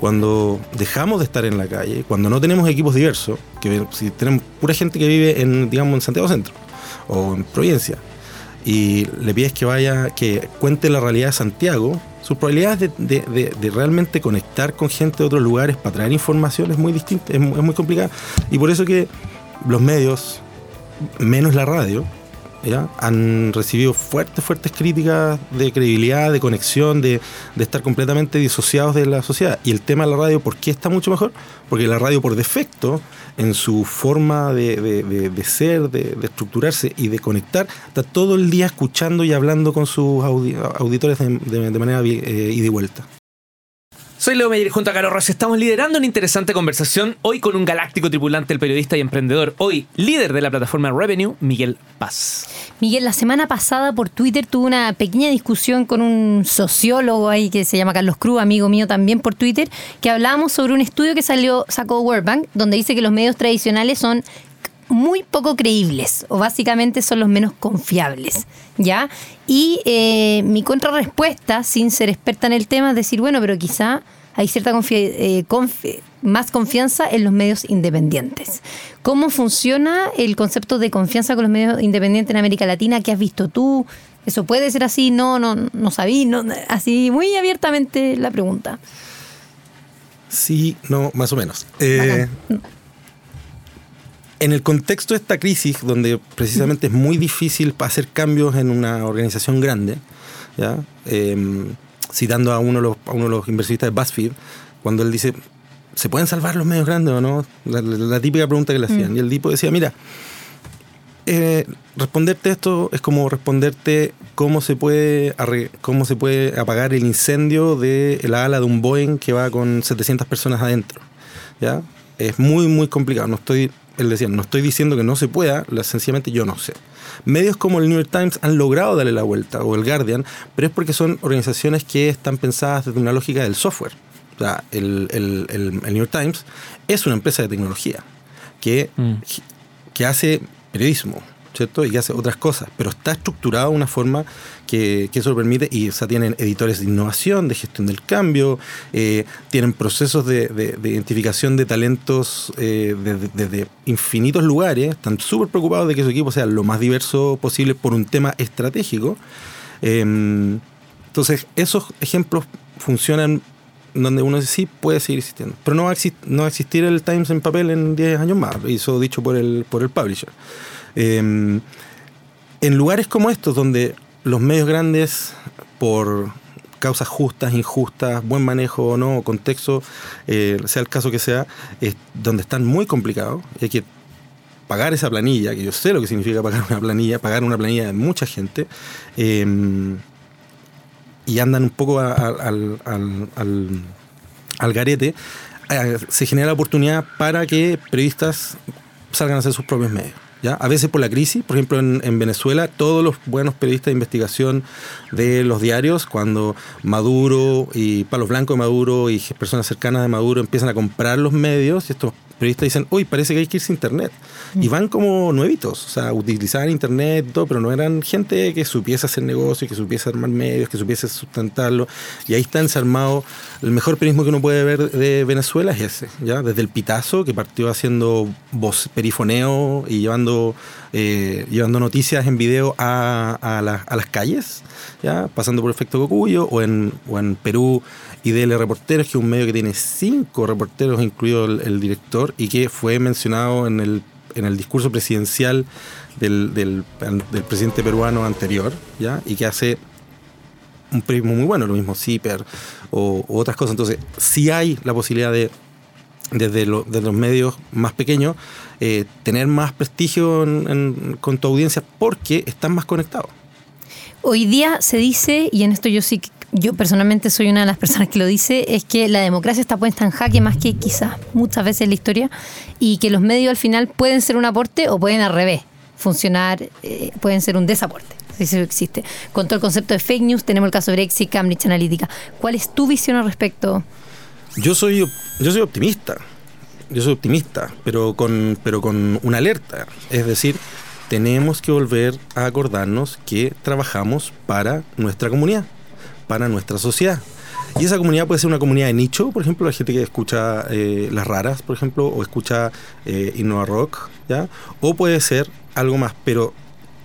Cuando dejamos de estar en la calle, cuando no tenemos equipos diversos, que si tenemos pura gente que vive en, digamos, en Santiago Centro o en Providencia, y le pides que vaya, que cuente la realidad de Santiago, sus probabilidades de, realmente conectar con gente de otros lugares para traer información es muy distinta, es, es muy complicada. Y por eso que los medios, menos la radio, han recibido fuertes, fuertes críticas de credibilidad, de conexión, de, estar completamente disociados de la sociedad. Y el tema de la radio, ¿por qué está mucho mejor? Porque la radio por defecto, en su forma de, ser, de, estructurarse y de conectar, está todo el día escuchando y hablando con sus audi- auditores de, manera eh, ida y vuelta. Soy Leo Meyer junto a Caro Rossi. Estamos liderando una interesante conversación hoy con un galáctico tripulante, el periodista y emprendedor, hoy líder de la plataforma Revenue, Miguel Paz. Miguel, la semana pasada por Twitter tuve una pequeña discusión con un sociólogo ahí que se llama Carlos Cruz, amigo mío también por Twitter, que hablábamos sobre un estudio que salió, sacó World Bank, donde dice que los medios tradicionales son muy poco creíbles o básicamente son los menos confiables, ¿ya? Y eh, mi contrarrespuesta, sin ser experta en el tema, es decir, bueno, pero quizá hay cierta confi- eh, confi- más confianza en los medios independientes. ¿Cómo funciona el concepto de confianza con los medios independientes en América Latina? ¿Qué has visto tú? ¿Eso puede ser así? No, no, no sabí, no, así muy abiertamente la pregunta. Sí, no, más o menos. Eh, en el contexto de esta crisis, donde precisamente es muy difícil hacer cambios en una organización grande, ¿ya? Eh, citando a uno, de los, a uno de los inversionistas de BuzzFeed, cuando él dice, ¿se pueden salvar los medios grandes o no? La, la- la típica pregunta que le hacían. Y el tipo decía, mira, eh, responderte esto es como responderte cómo se puede cómo se puede apagar el incendio de la ala de un Boeing que va con 700 personas adentro. ¿ya? Es muy, muy complicado. No estoy, él decía, no estoy diciendo que no se pueda, la- sencillamente yo no sé. Medios como el New York Times han logrado darle la vuelta, o el Guardian, pero es porque son organizaciones que están pensadas desde una lógica del software. O sea, el, el- el- el New York Times es una empresa de tecnología que que hace periodismo, ¿cierto? Y hace otras cosas, pero está estructurado de una forma que, que eso lo permite, y o sea, tienen editores de innovación, de gestión del cambio, eh, tienen procesos de, de- de identificación de talentos eh, desde, desde infinitos lugares, están súper preocupados de que su equipo sea lo más diverso posible por un tema estratégico. Eh, entonces, esos ejemplos funcionan donde uno dice sí puede seguir existiendo. Pero no va a, no va a existir el Times en papel en 10 años más, eso dicho por el, por el publisher. Eh, en lugares como estos, donde los medios grandes, por causas justas, injustas, buen manejo o no, contexto, eh, sea el caso que sea, donde están muy complicados y hay que pagar esa planilla, que yo sé lo que significa pagar una planilla, pagar una planilla de mucha gente, eh, y andan un poco al garete, eh, se genera la oportunidad para que periodistas salgan a hacer sus propios medios. ¿Ya? A veces por la crisis, por ejemplo en, en Venezuela, todos los buenos periodistas de investigación de los diarios, cuando Maduro y Palos Blancos de Maduro y personas cercanas de Maduro empiezan a comprar los medios, estos periodistas dicen, uy, parece que hay que irse a internet. Y van como nuevitos, o sea, utilizaban internet todo, pero no eran gente que supiese hacer negocios, que supiese armar medios, que supiese sustentarlo. Y ahí está desarmado. El mejor periodismo que uno puede ver de Venezuela es ese, ¿ya? Desde el pitazo, que partió haciendo voz, perifoneo y llevando, eh, llevando noticias en video a, a, la- a las calles, ¿ya? Pasando por efecto Cocuyo, o en, o en Perú, IDL Reporteros, que es un medio que tiene cinco reporteros, incluido el, director, y que fue mencionado en el, en el discurso presidencial del, del, presidente peruano anterior, ¿ya? Y que hace un periodismo muy bueno, lo mismo CIPER o, otras cosas. Entonces, sí hay la posibilidad de, desde, desde los medios más pequeños, eh, tener más prestigio en- en- con tu audiencia porque están más conectados. Hoy día se dice, y en esto yo sí, yo personalmente soy una de las personas que lo dice, es que la democracia está puesta en jaque más que quizás muchas veces en la historia y que los medios al final pueden ser un aporte o pueden al revés, funcionar, eh, pueden ser un desaporte. Si eso existe. Con todo el concepto de fake news, tenemos el caso de Brexit, Cambridge Analytica. ¿Cuál es tu visión al respecto? Yo soy, yo soy optimista. Yo soy optimista, pero con, pero con una alerta. Es decir, tenemos que volver a acordarnos que trabajamos para nuestra comunidad, para nuestra sociedad. Y esa comunidad puede ser una comunidad de nicho, por ejemplo, la gente que escucha eh, Las Raras, por ejemplo, o escucha eh, Innova Rock, ¿ya? O puede ser algo más, pero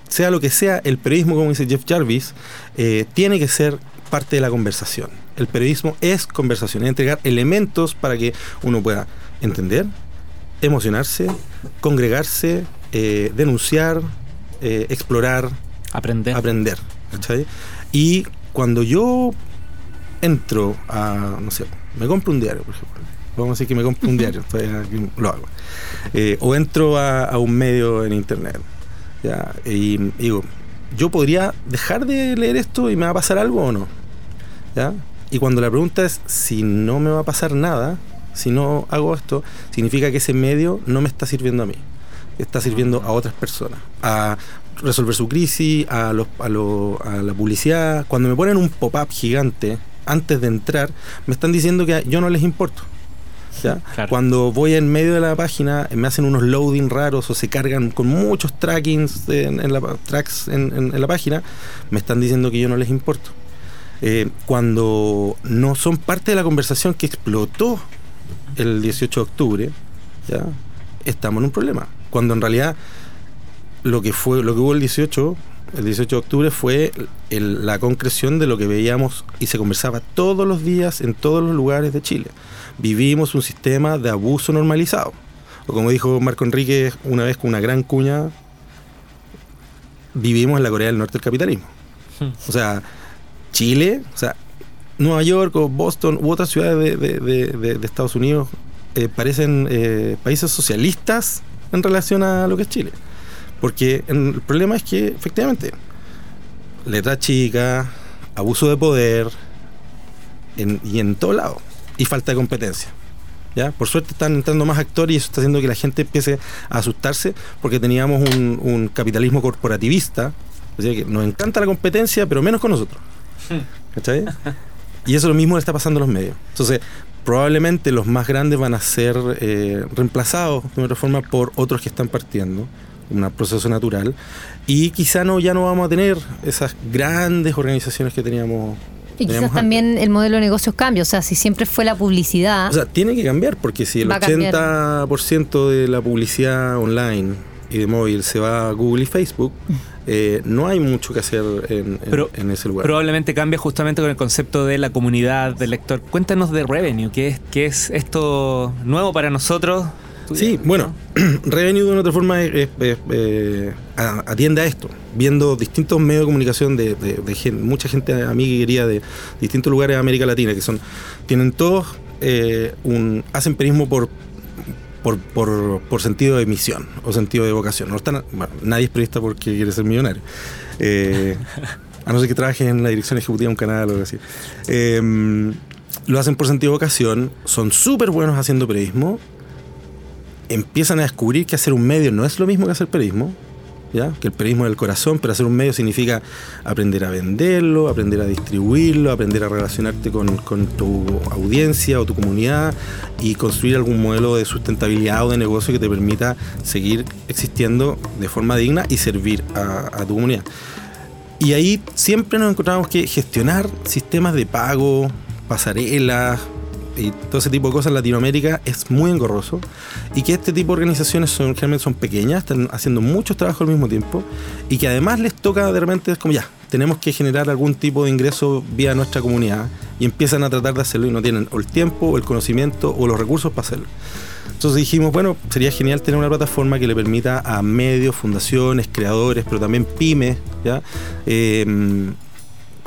sea lo que sea, el periodismo, como dice Jeff Jarvis, eh, tiene que ser parte de la conversación. El periodismo es conversación, es entregar elementos para que uno pueda entender, emocionarse, congregarse, eh, denunciar, eh, explorar, Aprender. aprender. ¿cachai? Y cuando yo entro a, no sé, me compro un diario, por ejemplo. Vamos a decir que me compro un diario, aquí lo hago. Eh, o entro a, a un medio en internet. ¿ya? Y digo, yo podría dejar de leer esto y me va a pasar algo o no. ¿ya? Y cuando la pregunta es si no me va a pasar nada, si no hago esto, significa que ese medio no me está sirviendo a mí, está sirviendo a otras personas, a resolver su crisis, a, los, a, lo- a la publicidad. Cuando me ponen un pop-up gigante antes de entrar, me están diciendo que yo no les importo. ¿ya? Claro. Cuando voy en medio de la página, me hacen unos loading raros o se cargan con muchos trackings en, en la, tracks en, en- en la página, me están diciendo que yo no les importo. Eh, cuando no son parte de la conversación que explotó el 18 de octubre, ¿ya? estamos en un problema. Cuando en realidad lo que fue, lo que hubo el 18, el 18 de octubre fue la concreción de lo que veíamos y se conversaba todos los días en todos los lugares de Chile. Vivimos un sistema de abuso normalizado. O como dijo Marco Enrique una vez con una gran cuña, vivimos en la Corea del Norte del capitalismo. O sea, Chile, o sea, Nueva York o Boston u otras ciudades de, de- de- de- de Estados Unidos eh, parecen eh, países socialistas en relación a lo que es Chile. Porque el problema es que, efectivamente, letra chica, abuso de poder, y en todo lado, y falta de competencia. ¿ya? Por suerte están entrando más actores y eso está haciendo que la gente empiece a asustarse porque teníamos un, capitalismo corporativista, o sea que nos encanta la competencia, pero menos con nosotros. ¿Cachai? Y eso lo mismo le está pasando a los medios. Entonces, probablemente los más grandes van a ser eh, reemplazados de otra forma por otros que están partiendo, un proceso natural, y quizá no, ya no vamos a tener esas grandes organizaciones que teníamos. Y quizás antes. también el modelo de negocios cambia. O sea, si siempre fue la publicidad. O sea, tiene que cambiar, porque si el Va a cambiar. 80% de la publicidad online y de móvil se va a Google y Facebook, eh, no hay mucho que hacer en, en- Pero en ese lugar. Probablemente cambia justamente con el concepto de la comunidad del lector. Cuéntanos de Revenue, ¿qué es, qué es esto nuevo para nosotros? Sí, bueno, Revenue de una otra forma es- es- es, eh, atiende a esto, viendo distintos medios de comunicación de, de- de gen- mucha gente amiga y querida de distintos lugares de América Latina, que son, tienen todos eh, un, hacen periodismo por, por, por, por sentido de misión o sentido de vocación. No están, bueno, nadie es periodista porque quiere ser millonario. Eh, a no ser que trabaje en la dirección ejecutiva de un canal o algo así. Eh, lo hacen por sentido de vocación, son súper buenos haciendo periodismo, empiezan a descubrir que hacer un medio no es lo mismo que hacer periodismo, ¿ya? que el periodismo es del corazón, pero hacer un medio significa aprender a venderlo, aprender a distribuirlo, aprender a relacionarte con, con tu audiencia o tu comunidad y construir algún modelo de sustentabilidad o de negocio que te permita seguir existiendo de forma digna y servir a, a tu comunidad. Y ahí siempre nos encontramos que gestionar sistemas de pago, pasarelas y todo ese tipo de cosas en Latinoamérica es muy engorroso y que este tipo de organizaciones son, generalmente son pequeñas, están haciendo muchos trabajos al mismo tiempo y que además les toca de repente es como ya, tenemos que generar algún tipo de ingreso vía nuestra comunidad y empiezan a tratar de hacerlo y no tienen el tiempo o el conocimiento o los recursos para hacerlo. Entonces dijimos, bueno, sería genial tener una plataforma que le permita a medios, fundaciones, creadores, pero también pymes, ¿ya? Eh,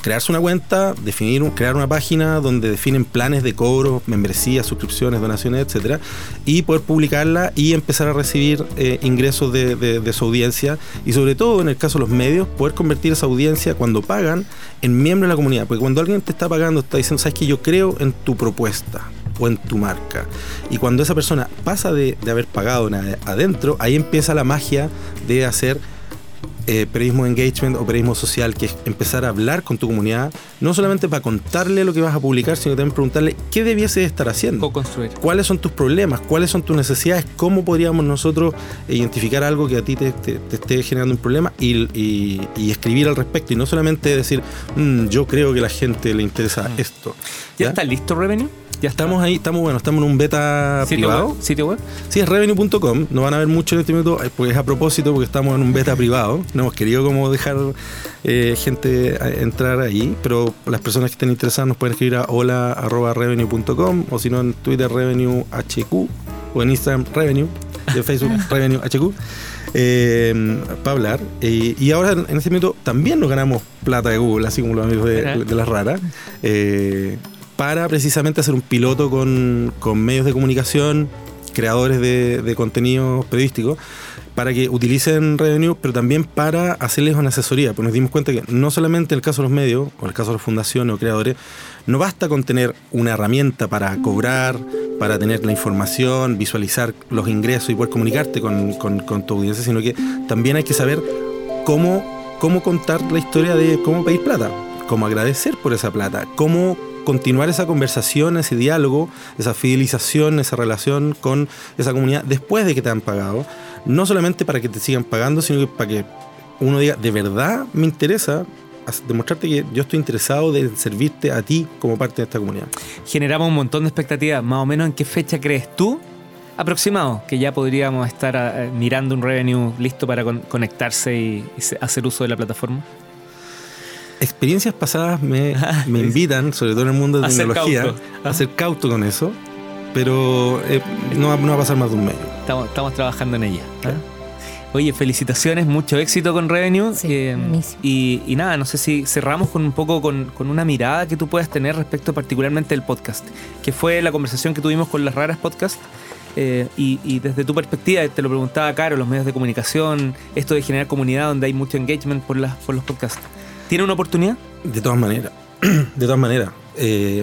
crearse una cuenta, definir, crear una página donde definen planes de cobro, membresías, suscripciones, donaciones, etcétera, y poder publicarla y empezar a recibir eh, ingresos de, de- su audiencia y sobre todo en el caso de los medios, poder convertir esa audiencia cuando pagan en miembro de la comunidad, porque cuando alguien te está pagando está diciendo, sabes que yo creo en tu propuesta o en tu marca. Y cuando esa persona pasa de, de haber pagado en ade- adentro, ahí empieza la magia de hacer eh, periodismo engagement o periodismo social, que es empezar a hablar con tu comunidad, no solamente para contarle lo que vas a publicar, sino también preguntarle qué debiese estar haciendo. ¿Cuáles son tus problemas? ¿Cuáles son tus necesidades? ¿Cómo podríamos nosotros identificar algo que a ti te, te- te esté generando un problema y, y- y escribir al respecto? Y no solamente decir, "Mm, yo creo que a la gente le interesa esto. ¿Ya, está listo Revenue? ¿Ya? Estamos ahí, estamos bueno, estamos en un beta ¿Sitio privado. web? ¿Sitio web? Sí, es revenue.com. No van a ver mucho en este minuto, eh, porque es a propósito, porque estamos en un beta privado. No hemos querido como dejar eh, gente a- entrar ahí, pero las personas que estén interesadas nos pueden escribir a hola.revenue.com o si no en Twitter revenuehq o en Instagram revenue y en Facebook revenuehq. Eh, para hablar Eh, y ahora en este minuto también nos ganamos plata de Google así como los amigos de, de las raras eh, para precisamente hacer un piloto con, con medios de comunicación, creadores de, de contenido periodístico, para que utilicen Revenue, pero también para hacerles una asesoría. Pues nos dimos cuenta que no solamente en el caso de los medios, o en el caso de las fundaciones o creadores, no basta con tener una herramienta para cobrar, para tener la información, visualizar los ingresos y poder comunicarte con, con- con tu audiencia, sino que también hay que saber cómo, cómo contar la historia de cómo pedir plata, cómo agradecer por esa plata, cómo continuar esa conversación, ese diálogo, esa fidelización, esa relación con esa comunidad después de que te han pagado. No solamente para que te sigan pagando, sino que para que uno diga, de verdad me interesa demostrarte que yo estoy interesado de servirte a ti como parte de esta comunidad. Generamos un montón de expectativas. Más o menos en qué fecha crees tú, aproximado, que ya podríamos estar eh, mirando un revenue listo para con- conectarse y, hacer uso de la plataforma? Experiencias pasadas me, me invitan, sobre todo en el mundo de A ser tecnología, cauto. a ser cauto con eso, pero eh, no, va- no va a pasar más de un mes. Estamos, estamos trabajando en ella. ¿eh? Oye, felicitaciones, mucho éxito con Revenue. Sí, eh, y, y nada, no sé si cerramos con un poco con, con una mirada que tú puedas tener respecto particularmente del podcast, que fue la conversación que tuvimos con las raras podcast. eh, y, y desde tu perspectiva, te lo preguntaba Caro, los medios de comunicación, esto de generar comunidad donde hay mucho engagement por, las, por los podcasts. ¿Tiene una oportunidad? De todas maneras, de todas maneras. eh,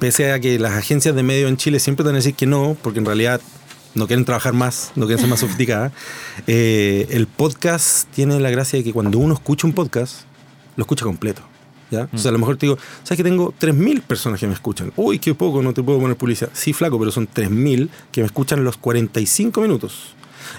pese a que las agencias de medios en Chile siempre te van a decir que no, porque en realidad no quieren trabajar más, no quieren ser más sofisticadas, eh, el podcast tiene la gracia de que cuando uno escucha un podcast, lo escucha completo. ¿ya? O sea, a lo mejor te digo, ¿sabes que tengo 3.000 personas que me escuchan? Uy, qué poco, no te puedo poner publicidad. Sí, flaco, pero son 3.000 que me escuchan los 45 minutos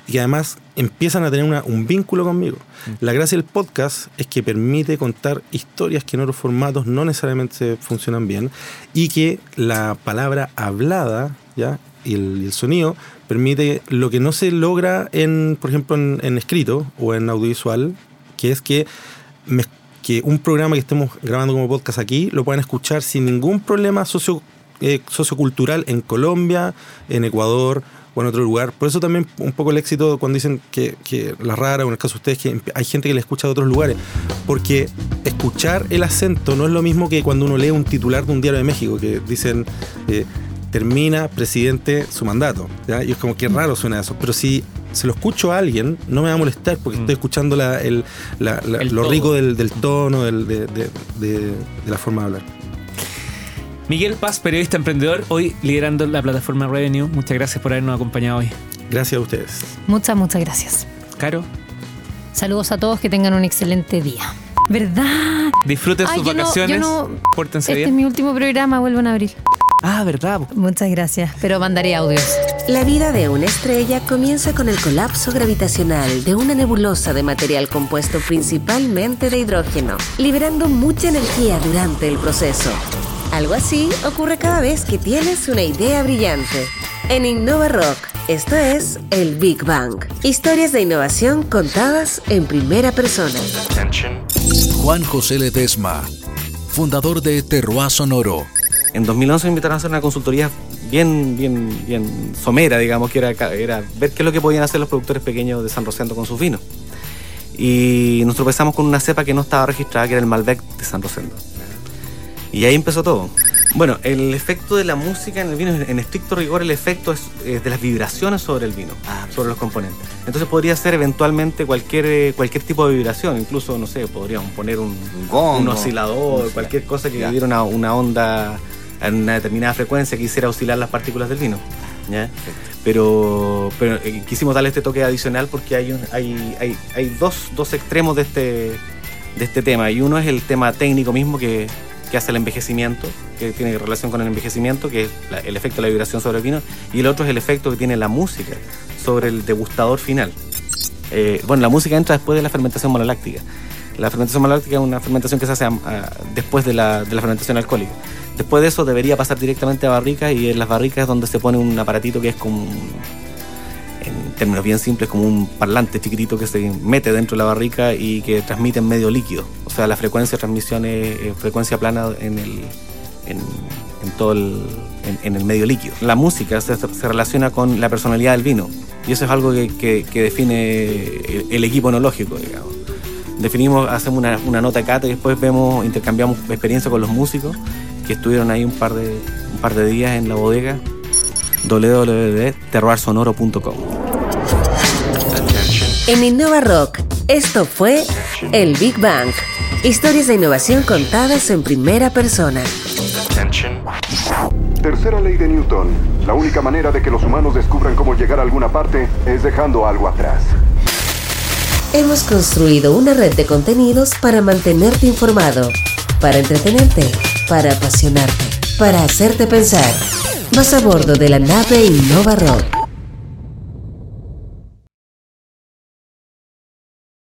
y que además empiezan a tener una- un vínculo conmigo. La gracia del podcast es que permite contar historias que en otros formatos no necesariamente funcionan bien y que la palabra hablada ¿ya? Y, el, sonido permite lo que no se logra en, por ejemplo, en, en escrito o en audiovisual, que es que, me- que un programa que estemos grabando como podcast aquí lo puedan escuchar sin ningún problema socio, eh, sociocultural en Colombia, en Ecuador o en otro lugar. Por eso también un poco el éxito cuando dicen que, que la rara, o en el caso de ustedes, que hay gente que le escucha de otros lugares. Porque escuchar el acento no es lo mismo que cuando uno lee un titular de un diario de México, que dicen eh, termina presidente su mandato. ¿ya? Y es como que raro suena eso. Pero si se lo escucho a alguien, no me va a molestar porque estoy escuchando la- el- la- la- El lo todo. rico del, del tono, del- de, de- de- de la forma de hablar. Miguel Paz, periodista emprendedor, hoy liderando la plataforma Revenue. Muchas gracias por habernos acompañado hoy. Gracias a ustedes. Muchas, muchas gracias. Caro, Saludos a todos, que tengan un excelente día. ¿Verdad? disfruten Ay, sus yo no- yo vacaciones. no- Pórtense Este es mi último programa, vuelvo en abril. Ah, verdad. Muchas gracias, pero mandaré audios. La vida de una estrella comienza con el colapso gravitacional de una nebulosa de material compuesto principalmente de hidrógeno, liberando mucha energía durante el proceso. Algo así ocurre cada vez que tienes una idea brillante. En Innova Rock, esto es el Big Bang. Historias de innovación contadas en primera persona. Juan José Ledesma, fundador de Terroir Sonoro. En 2011 me invitaron a hacer una consultoría bien, bien, bien somera, digamos, que era, era ver qué es lo que podían hacer los productores pequeños de San Rosendo con sus vinos. Y nos tropezamos con una cepa que no estaba registrada, que era el Malbec de San Rosendo. Y ahí empezó todo. Bueno, el efecto de la música en el vino, en estricto rigor, el efecto es, eh, de las vibraciones sobre el vino, sobre los componentes. Entonces podría ser eventualmente cualquier, eh, cualquier tipo de vibración, incluso, no sé, podríamos poner un, un oscilador, cualquier cosa que diera una, una onda en una determinada frecuencia que hiciera oscilar las partículas del vino. ¿ya? Pero, pero eh, quisimos darle este toque adicional porque hay, un- hay, hay, hay dos, dos extremos de este, de este tema. Y uno es el tema técnico mismo que, que hace el envejecimiento, que tiene relación con el envejecimiento, que es el efecto de la vibración sobre el vino. Y el otro es el efecto que tiene la música sobre el degustador final. Eh, bueno, la música entra después de la fermentación monoláctica. La fermentación monoláctica es una fermentación que se hace a- a- después de la, de la fermentación alcohólica. Después de eso debería pasar directamente a barricas y en las barricas es donde se pone un aparatito que es como, términos bien simples, como un parlante chiquitito que se mete dentro de la barrica y que transmite en medio líquido. O sea, la frecuencia de transmisión es, es frecuencia plana en el, en, en todo el, en, en el medio líquido. La música se, se relaciona con la personalidad del vino y eso es algo que, que- que define el, el equipo enológico, digamos. Definimos, hacemos una, una nota cata y después vemos, intercambiamos experiencia con los músicos que estuvieron ahí un par de, un par de días en la bodega www.terroirsonoro.com. En Innova Rock, esto fue el Big Bang. Historias de innovación contadas en primera persona. Tercera ley de Newton. La única manera de que los humanos descubran cómo llegar a alguna parte es dejando algo atrás. Hemos construido una red de contenidos para mantenerte informado, para entretenerte, para apasionarte, para hacerte pensar. Vas a bordo de la nave Innova Rock.